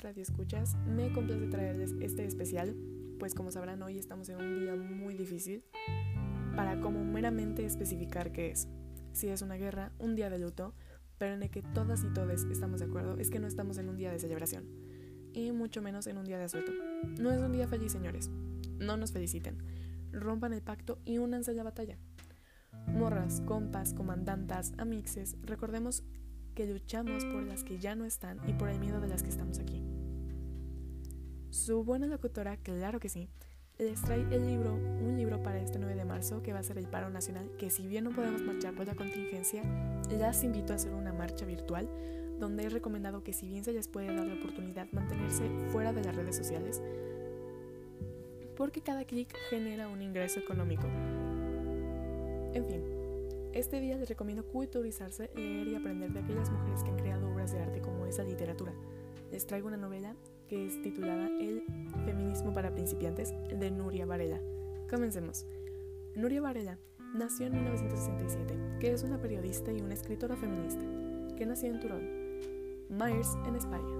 queridos radioescuchas, me complace traerles este especial, pues como sabrán hoy estamos en un día muy difícil para como meramente especificar qué es. Si es una guerra, un día de luto, pero en el que todas y todos estamos de acuerdo es que no estamos en un día de celebración, y mucho menos en un día de asueto. No es un día feliz, señores. No nos feliciten. Rompan el pacto y únanse a la batalla. Morras, compas, comandantas, amixes, recordemos que luchamos por las que ya no están y por el miedo de las que estamos aquí. Su buena locutora, claro que sí, les trae el libro, un libro para este 9 de marzo que va a ser el paro nacional, que si bien no podemos marchar por la contingencia, las invito a hacer una marcha virtual donde he recomendado que si bien se les puede dar la oportunidad mantenerse fuera de las redes sociales, porque cada clic genera un ingreso económico. En fin, este día les recomiendo culturizarse, leer y aprender de aquellas mujeres que han creado obras de arte como esa literatura. Les traigo una novela que es titulada El feminismo para principiantes de Nuria Varela. Comencemos. Nuria Varela nació en 1967, que es una periodista y una escritora feminista, que nació en Turón, Myers, en España,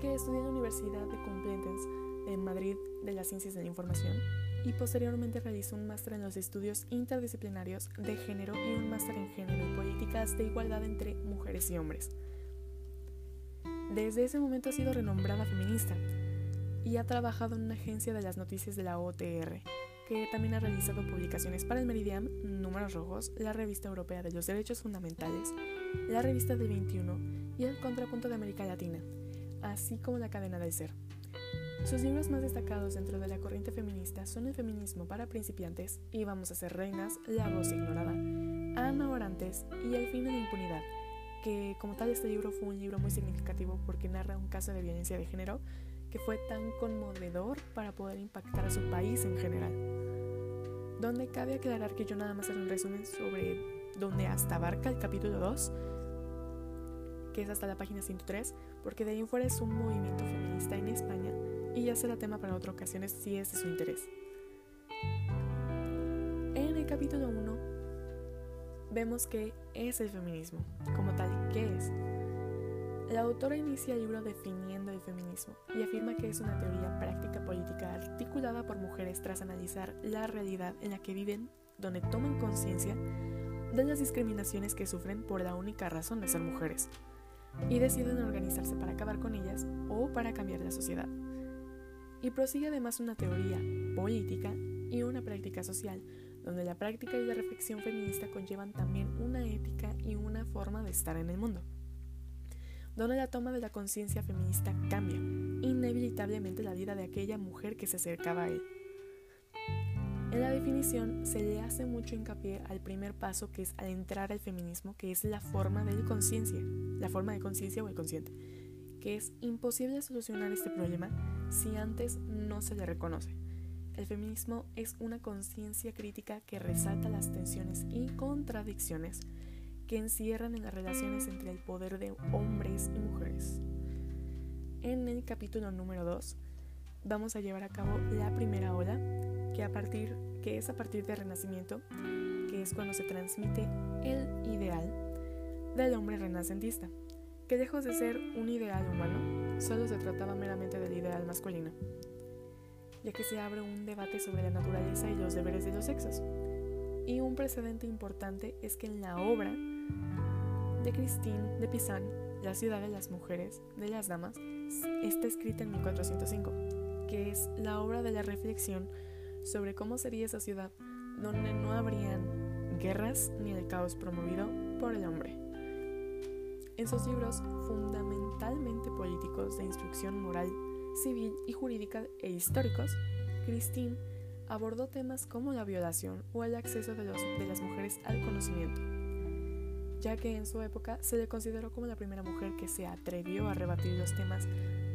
que estudió en la Universidad de Complutense en Madrid de las Ciencias de la Información y posteriormente realizó un máster en los estudios interdisciplinarios de género y un máster en género y políticas de igualdad entre mujeres y hombres. Desde ese momento ha sido renombrada feminista y ha trabajado en una agencia de las noticias de la OTR, que también ha realizado publicaciones para el Meridian, Números Rojos, la Revista Europea de los Derechos Fundamentales, la Revista del 21 y el Contrapunto de América Latina, así como la Cadena del Ser. Sus libros más destacados dentro de la corriente feminista son El feminismo para principiantes y Vamos a ser reinas, La voz ignorada, Ana Orantes y El fin de la impunidad, que como tal este libro fue un libro muy significativo porque narra un caso de violencia de género que fue tan conmovedor para poder impactar a su país en general. Donde cabe aclarar que yo nada más haré un resumen sobre donde hasta abarca el capítulo 2, que es hasta la página 103, porque de ahí en fuera es un movimiento feminista en España y ya será tema para otras ocasiones si es de su interés. En el capítulo 1 vemos que es el feminismo, ¿qué es? La autora inicia el libro definiendo el feminismo y afirma que es una teoría práctica política articulada por mujeres tras analizar la realidad en la que viven, donde toman conciencia de las discriminaciones que sufren por la única razón de ser mujeres y deciden organizarse para acabar con ellas o para cambiar la sociedad y prosigue además una teoría política y una práctica social, donde la práctica y la reflexión feminista conllevan también una ética y una forma de estar en el mundo, donde la toma de la conciencia feminista cambia inevitablemente la vida de aquella mujer que se acercaba a él. En la definición se le hace mucho hincapié al primer paso que es al entrar al feminismo, que es la forma de conciencia, la forma de conciencia o el consciente, que es imposible solucionar este problema si antes no se le reconoce. El feminismo es una conciencia crítica que resalta las tensiones y contradicciones que encierran en las relaciones entre el poder de hombres y mujeres. En el capítulo número 2 vamos a llevar a cabo la primera ola, que, a partir, que es a partir del Renacimiento, que es cuando se transmite el ideal del hombre renacentista que lejos de ser un ideal humano, solo se trataba meramente del ideal masculino, ya que se abre un debate sobre la naturaleza y los deberes de los sexos. Y un precedente importante es que en la obra de Christine de Pizan, La ciudad de las mujeres, de las damas, está escrita en 1405, que es la obra de la reflexión sobre cómo sería esa ciudad donde no habrían guerras ni el caos promovido por el hombre. En sus libros fundamentalmente políticos de instrucción moral, civil y jurídica e históricos, Christine abordó temas como la violación o el acceso de, de las mujeres al conocimiento, ya que en su época se le consideró como la primera mujer que se atrevió a rebatir los temas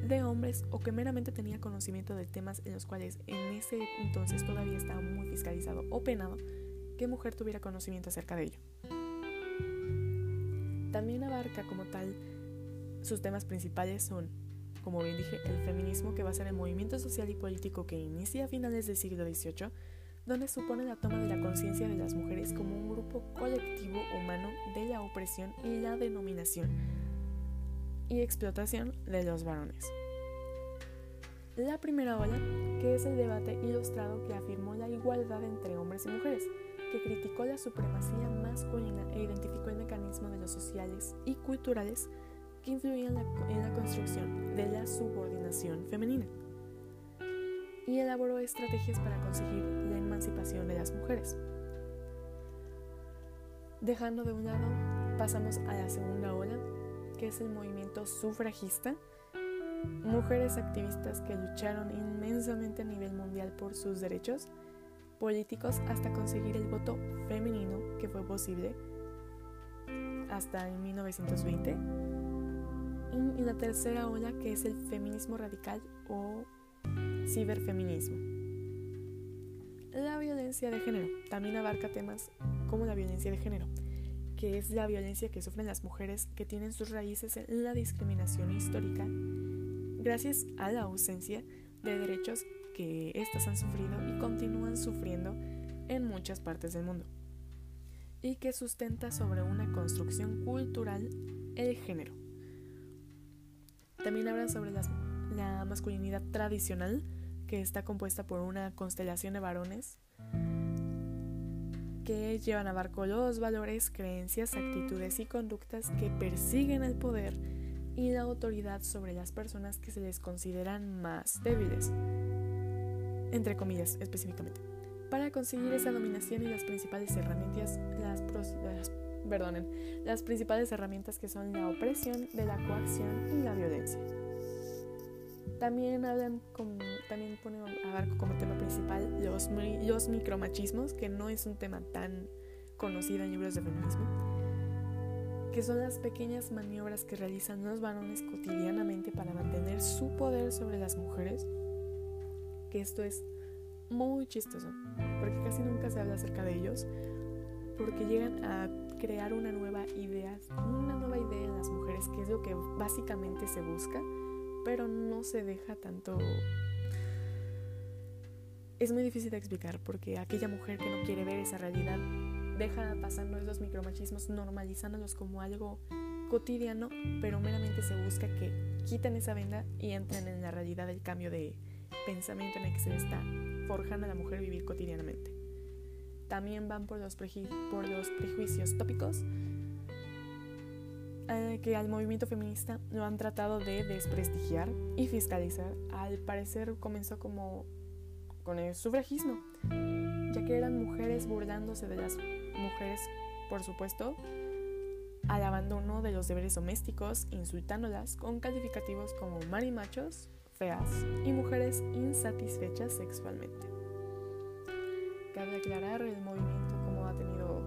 de hombres o que meramente tenía conocimiento de temas en los cuales en ese entonces todavía estaba muy fiscalizado o penado que mujer tuviera conocimiento acerca de ello. También abarca como tal, sus temas principales son, como bien dije, el feminismo que va a ser el movimiento social y político que inicia a finales del siglo XVIII, donde supone la toma de la conciencia de las mujeres como un grupo colectivo humano de la opresión y la denominación y explotación de los varones. La primera ola, que es el debate ilustrado que afirmó la igualdad entre hombres y mujeres, que criticó la supremacía masculina e identificó el mecanismo de los sociales y culturales que influían en la construcción de la subordinación femenina y elaboró estrategias para conseguir la emancipación de las mujeres. Dejando de un lado, pasamos a la segunda ola, que es el movimiento sufragista, mujeres activistas que lucharon inmensamente a nivel mundial por sus derechos políticos hasta conseguir el voto femenino que fue posible hasta en 1920. Y la tercera ola que es el feminismo radical o ciberfeminismo. La violencia de género también abarca temas como la violencia de género, que es la violencia que sufren las mujeres que tienen sus raíces en la discriminación histórica gracias a la ausencia de derechos que éstas han sufrido y continúan sufriendo en muchas partes del mundo, y que sustenta sobre una construcción cultural el género. También hablan sobre la masculinidad tradicional, que está compuesta por una constelación de varones que llevan a barco los valores, creencias, actitudes y conductas que persiguen el poder y la autoridad sobre las personas que se les consideran más débiles, entre comillas específicamente, para conseguir esa dominación y las principales herramientas, las, las, perdonen, las principales herramientas que son la opresión, de la coacción y la violencia. También hablan como, también ponen abarco como tema principal los, los micromachismos, que no es un tema tan conocido en libros de feminismo, que son las pequeñas maniobras que realizan los varones cotidianamente para mantener su poder sobre las mujeres, que esto es muy chistoso, porque casi nunca se habla acerca de ellos, porque llegan a crear una nueva idea, una nueva idea en las mujeres, que es lo que básicamente se busca pero no se deja tanto... Es muy difícil de explicar porque aquella mujer que no quiere ver esa realidad deja pasando esos micromachismos normalizándolos como algo cotidiano, pero meramente se busca que quiten esa venda y entren en la realidad del cambio de pensamiento en el que se está forjando a la mujer vivir cotidianamente. También van por los, por los prejuicios tópicos eh, que al movimiento feminista lo han tratado de desprestigiar y fiscalizar. Al parecer comenzó como con el sufragismo, ya que eran mujeres burlándose de las mujeres, por supuesto, al abandono de los deberes domésticos, insultándolas con calificativos como marimachos, feas y mujeres insatisfechas sexualmente. Cabe aclarar el movimiento como ha tenido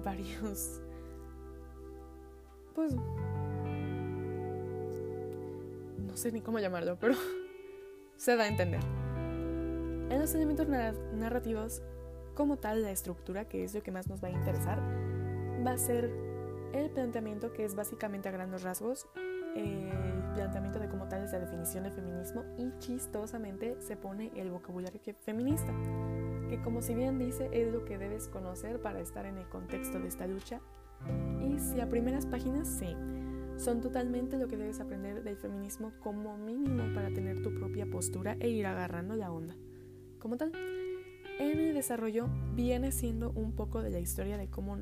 varios pues no sé ni cómo llamarlo, pero se da a entender. En los elementos narrativos, como tal, la estructura, que es lo que más nos va a interesar, va a ser el planteamiento, que es básicamente a grandes rasgos, el planteamiento de cómo tal es la definición de feminismo y chistosamente se pone el vocabulario feminista, que como si bien dice es lo que debes conocer para estar en el contexto de esta lucha y si a primeras páginas, sí, son totalmente lo que debes aprender del feminismo como mínimo para tener tu propia postura e ir agarrando la onda. Como tal, en el desarrollo viene siendo un poco de la historia de cómo,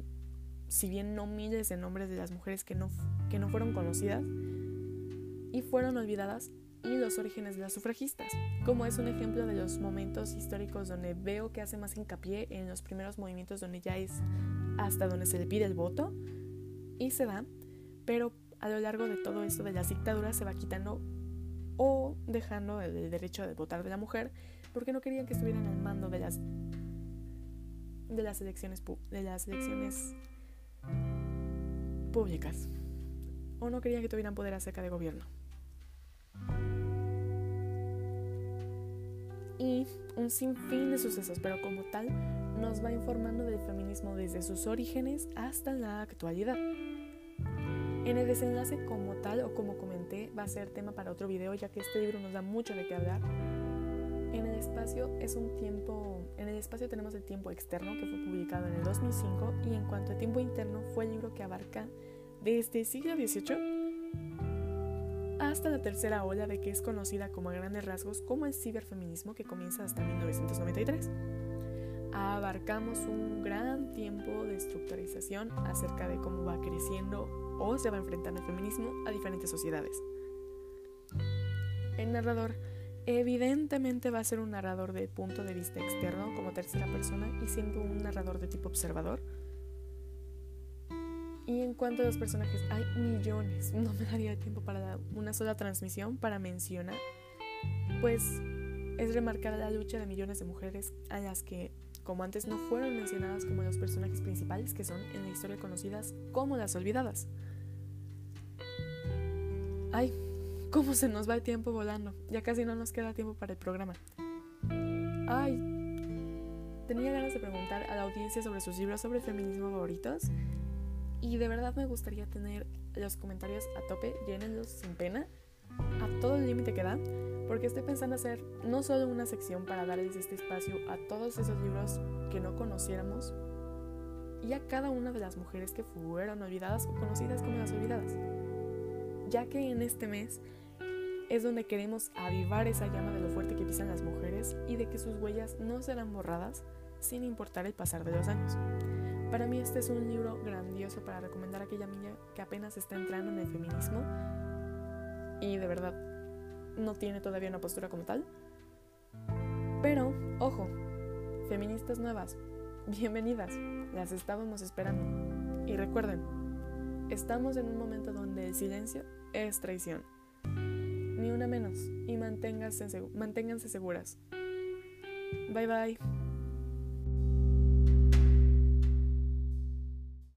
si bien no miles de nombres de las mujeres que no, que no fueron conocidas y fueron olvidadas, y los orígenes de las sufragistas, como es un ejemplo de los momentos históricos donde veo que hace más hincapié en los primeros movimientos donde ya es hasta donde se le pide el voto y se da, pero a lo largo de todo esto de las dictaduras se va quitando o dejando el derecho de votar de la mujer porque no querían que estuvieran al mando de las de las elecciones de las elecciones públicas o no querían que tuvieran poder acerca de gobierno. Y un sinfín de sucesos, pero como tal nos va informando del feminismo desde sus orígenes hasta la actualidad. En el desenlace como tal o como comenté va a ser tema para otro video ya que este libro nos da mucho de qué hablar. En el espacio es un tiempo, en el espacio tenemos el tiempo externo que fue publicado en el 2005 y en cuanto a tiempo interno fue el libro que abarca desde el siglo XVIII hasta la tercera ola de que es conocida como a grandes rasgos como el ciberfeminismo que comienza hasta 1993. Abarcamos un gran tiempo de estructurización acerca de cómo va creciendo o se va enfrentando el feminismo a diferentes sociedades. El narrador evidentemente va a ser un narrador de punto de vista externo como tercera persona y siendo un narrador de tipo observador. En cuanto a los personajes, hay millones, no me daría tiempo para una sola transmisión para mencionar, pues es remarcar la lucha de millones de mujeres a las que, como antes, no fueron mencionadas como los personajes principales que son en la historia conocidas como las olvidadas. Ay, cómo se nos va el tiempo volando. Ya casi no nos queda tiempo para el programa. Ay, tenía ganas de preguntar a la audiencia sobre sus libros sobre feminismo favoritos. Y de verdad me gustaría tener los comentarios a tope, llénenlos sin pena, a todo el límite que da, porque estoy pensando hacer no solo una sección para darles este espacio a todos esos libros que no conociéramos y a cada una de las mujeres que fueron olvidadas o conocidas como las olvidadas, ya que en este mes es donde queremos avivar esa llama de lo fuerte que pisan las mujeres y de que sus huellas no serán borradas sin importar el pasar de los años. Para mí este es un libro grandioso para recomendar a aquella niña que apenas está entrando en el feminismo y de verdad no tiene todavía una postura como tal. Pero, ojo, feministas nuevas, bienvenidas, las estábamos esperando. Y recuerden, estamos en un momento donde el silencio es traición ni una menos, y manténganse, manténganse seguras. Bye bye.